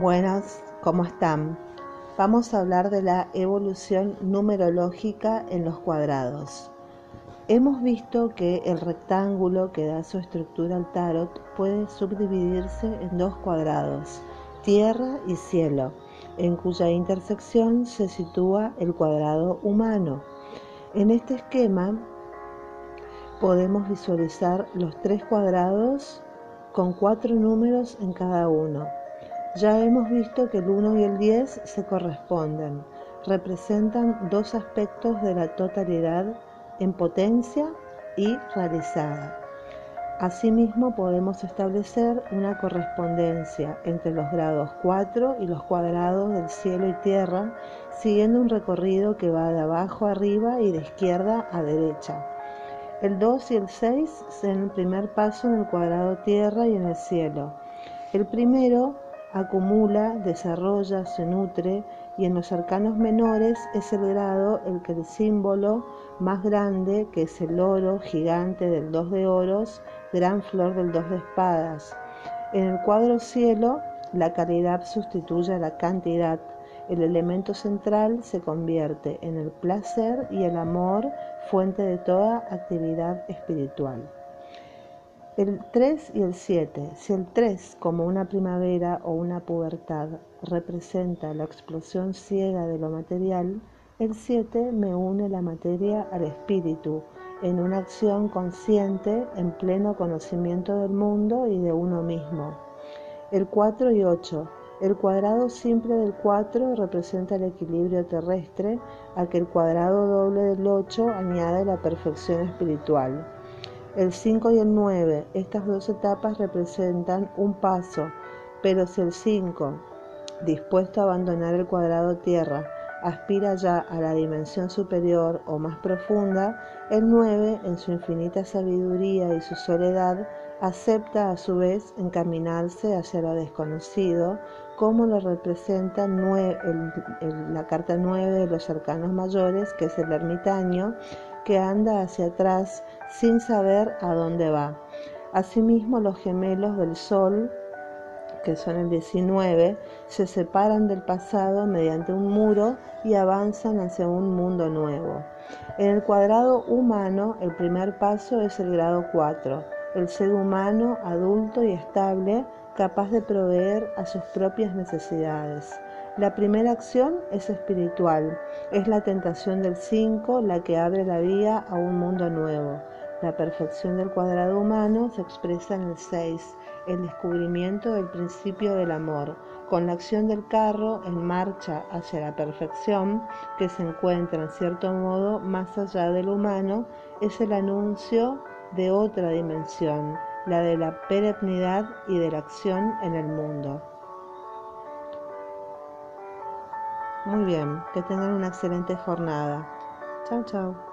Buenas, ¿cómo están? Vamos a hablar de la evolución numerológica en los cuadrados. Hemos visto que el rectángulo que da su estructura al tarot puede subdividirse en dos cuadrados, tierra y cielo, en cuya intersección se sitúa el cuadrado humano. En este esquema podemos visualizar los tres cuadrados con cuatro números en cada uno ya hemos visto que el 1 y el 10 se corresponden, representan dos aspectos de la totalidad en potencia y realizada. Asimismo podemos establecer una correspondencia entre los grados 4 y los cuadrados del cielo y tierra, siguiendo un recorrido que va de abajo a arriba y de izquierda a derecha. El 2 y el 6 son el primer paso en el cuadrado tierra y en el cielo. El primero acumula, desarrolla, se nutre y en los arcanos menores es el grado el que el símbolo más grande, que es el oro gigante del dos de oros, gran flor del dos de espadas. En el cuadro cielo, la calidad sustituye a la cantidad. El elemento central se convierte en el placer y el amor, fuente de toda actividad espiritual. El 3 y el 7. Si el 3, como una primavera o una pubertad, representa la explosión ciega de lo material, el 7 me une la materia al espíritu en una acción consciente en pleno conocimiento del mundo y de uno mismo. El 4 y 8. El cuadrado simple del 4 representa el equilibrio terrestre a que el cuadrado doble del 8 añade la perfección espiritual. El 5 y el 9, estas dos etapas representan un paso, pero si el 5, dispuesto a abandonar el cuadrado tierra, aspira ya a la dimensión superior o más profunda, el 9, en su infinita sabiduría y su soledad, acepta a su vez encaminarse hacia lo desconocido, como lo representa la carta 9 de los arcanos mayores, que es el ermitaño, que anda hacia atrás sin saber a dónde va. Asimismo, los gemelos del Sol, que son el 19, se separan del pasado mediante un muro y avanzan hacia un mundo nuevo. En el cuadrado humano, el primer paso es el grado 4, el ser humano adulto y estable, capaz de proveer a sus propias necesidades. La primera acción es espiritual, es la tentación del 5 la que abre la vía a un mundo nuevo. La perfección del cuadrado humano se expresa en el 6, el descubrimiento del principio del amor, con la acción del carro en marcha hacia la perfección, que se encuentra en cierto modo más allá del humano, es el anuncio de otra dimensión, la de la perennidad y de la acción en el mundo. Muy bien, que tengan una excelente jornada. Chao, chao.